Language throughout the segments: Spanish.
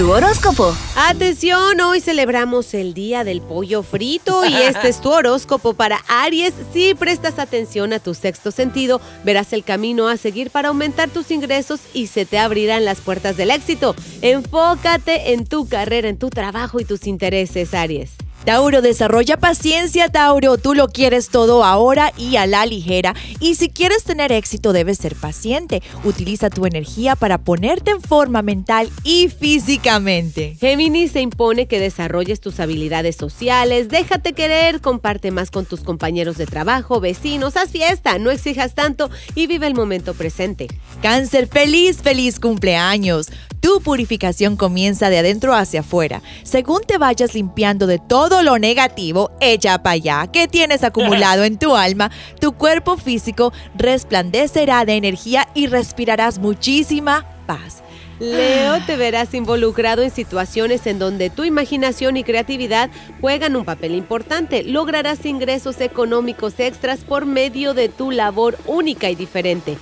tu horóscopo. Atención, hoy celebramos el Día del Pollo Frito y este es tu horóscopo para Aries. Si prestas atención a tu sexto sentido, verás el camino a seguir para aumentar tus ingresos y se te abrirán las puertas del éxito. Enfócate en tu carrera, en tu trabajo y tus intereses, Aries. Tauro, desarrolla paciencia, Tauro. Tú lo quieres todo ahora y a la ligera. Y si quieres tener éxito, debes ser paciente. Utiliza tu energía para ponerte en forma mental y físicamente. Géminis se impone que desarrolles tus habilidades sociales, déjate querer, comparte más con tus compañeros de trabajo, vecinos, haz fiesta, no exijas tanto y vive el momento presente. Cáncer, feliz, feliz cumpleaños. Tu purificación comienza de adentro hacia afuera. Según te vayas limpiando de todo lo negativo, echa para allá que tienes acumulado en tu alma, tu cuerpo físico resplandecerá de energía y respirarás muchísima paz. Leo, te verás involucrado en situaciones en donde tu imaginación y creatividad juegan un papel importante. Lograrás ingresos económicos extras por medio de tu labor única y diferente.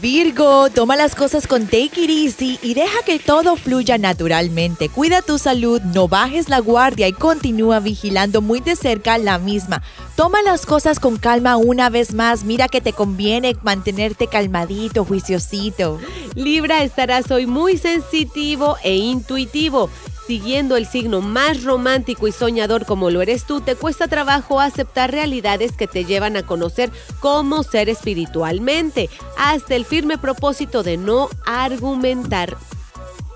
Virgo, toma las cosas con take it easy y deja que todo fluya naturalmente. Cuida tu salud, no bajes la guardia y continúa vigilando muy de cerca la misma. Toma las cosas con calma una vez más. Mira que te conviene mantenerte calmadito, juiciosito. Libra, estarás hoy muy sensitivo e intuitivo siguiendo el signo más romántico y soñador como lo eres tú, te cuesta trabajo aceptar realidades que te llevan a conocer cómo ser espiritualmente, hasta el firme propósito de no argumentar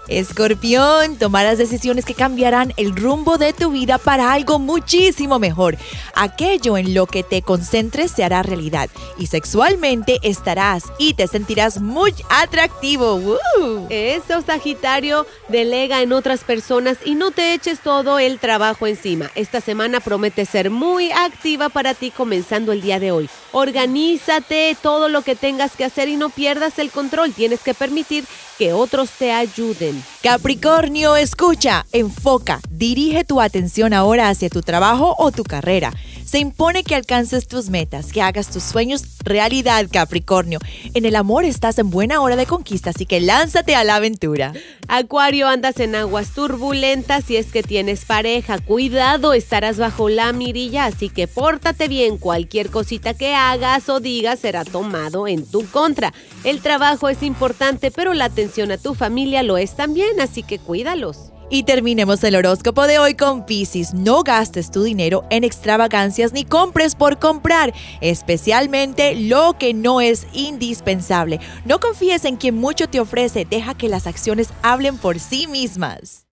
Escorpión, tomarás decisiones que cambiarán el rumbo de tu vida para algo muchísimo mejor. Aquello en lo que te concentres se hará realidad y sexualmente estarás y te sentirás muy atractivo. Eso, Sagitario, delega en otras personas y no te eches todo el trabajo encima. Esta semana promete ser muy activa para ti comenzando el día de hoy. Organízate todo lo que tengas que hacer y no pierdas el control. Tienes que permitir que otros te ayuden. Capricornio, escucha, enfoca, dirige tu atención ahora hacia tu trabajo o tu carrera. Se impone que alcances tus metas, que hagas tus sueños realidad, Capricornio. En el amor estás en buena hora de conquista, así que lánzate a la aventura. Acuario, andas en aguas turbulentas si es que tienes pareja. Cuidado, estarás bajo la mirilla, así que pórtate bien. Cualquier cosita que hagas o digas será tomado en tu contra. El trabajo es importante, pero la atención a tu familia lo es también, así que cuídalos. Y terminemos el horóscopo de hoy con Pisces. No gastes tu dinero en extravagancias ni compres por comprar, especialmente lo que no es indispensable. No confíes en quien mucho te ofrece, deja que las acciones hablen por sí mismas.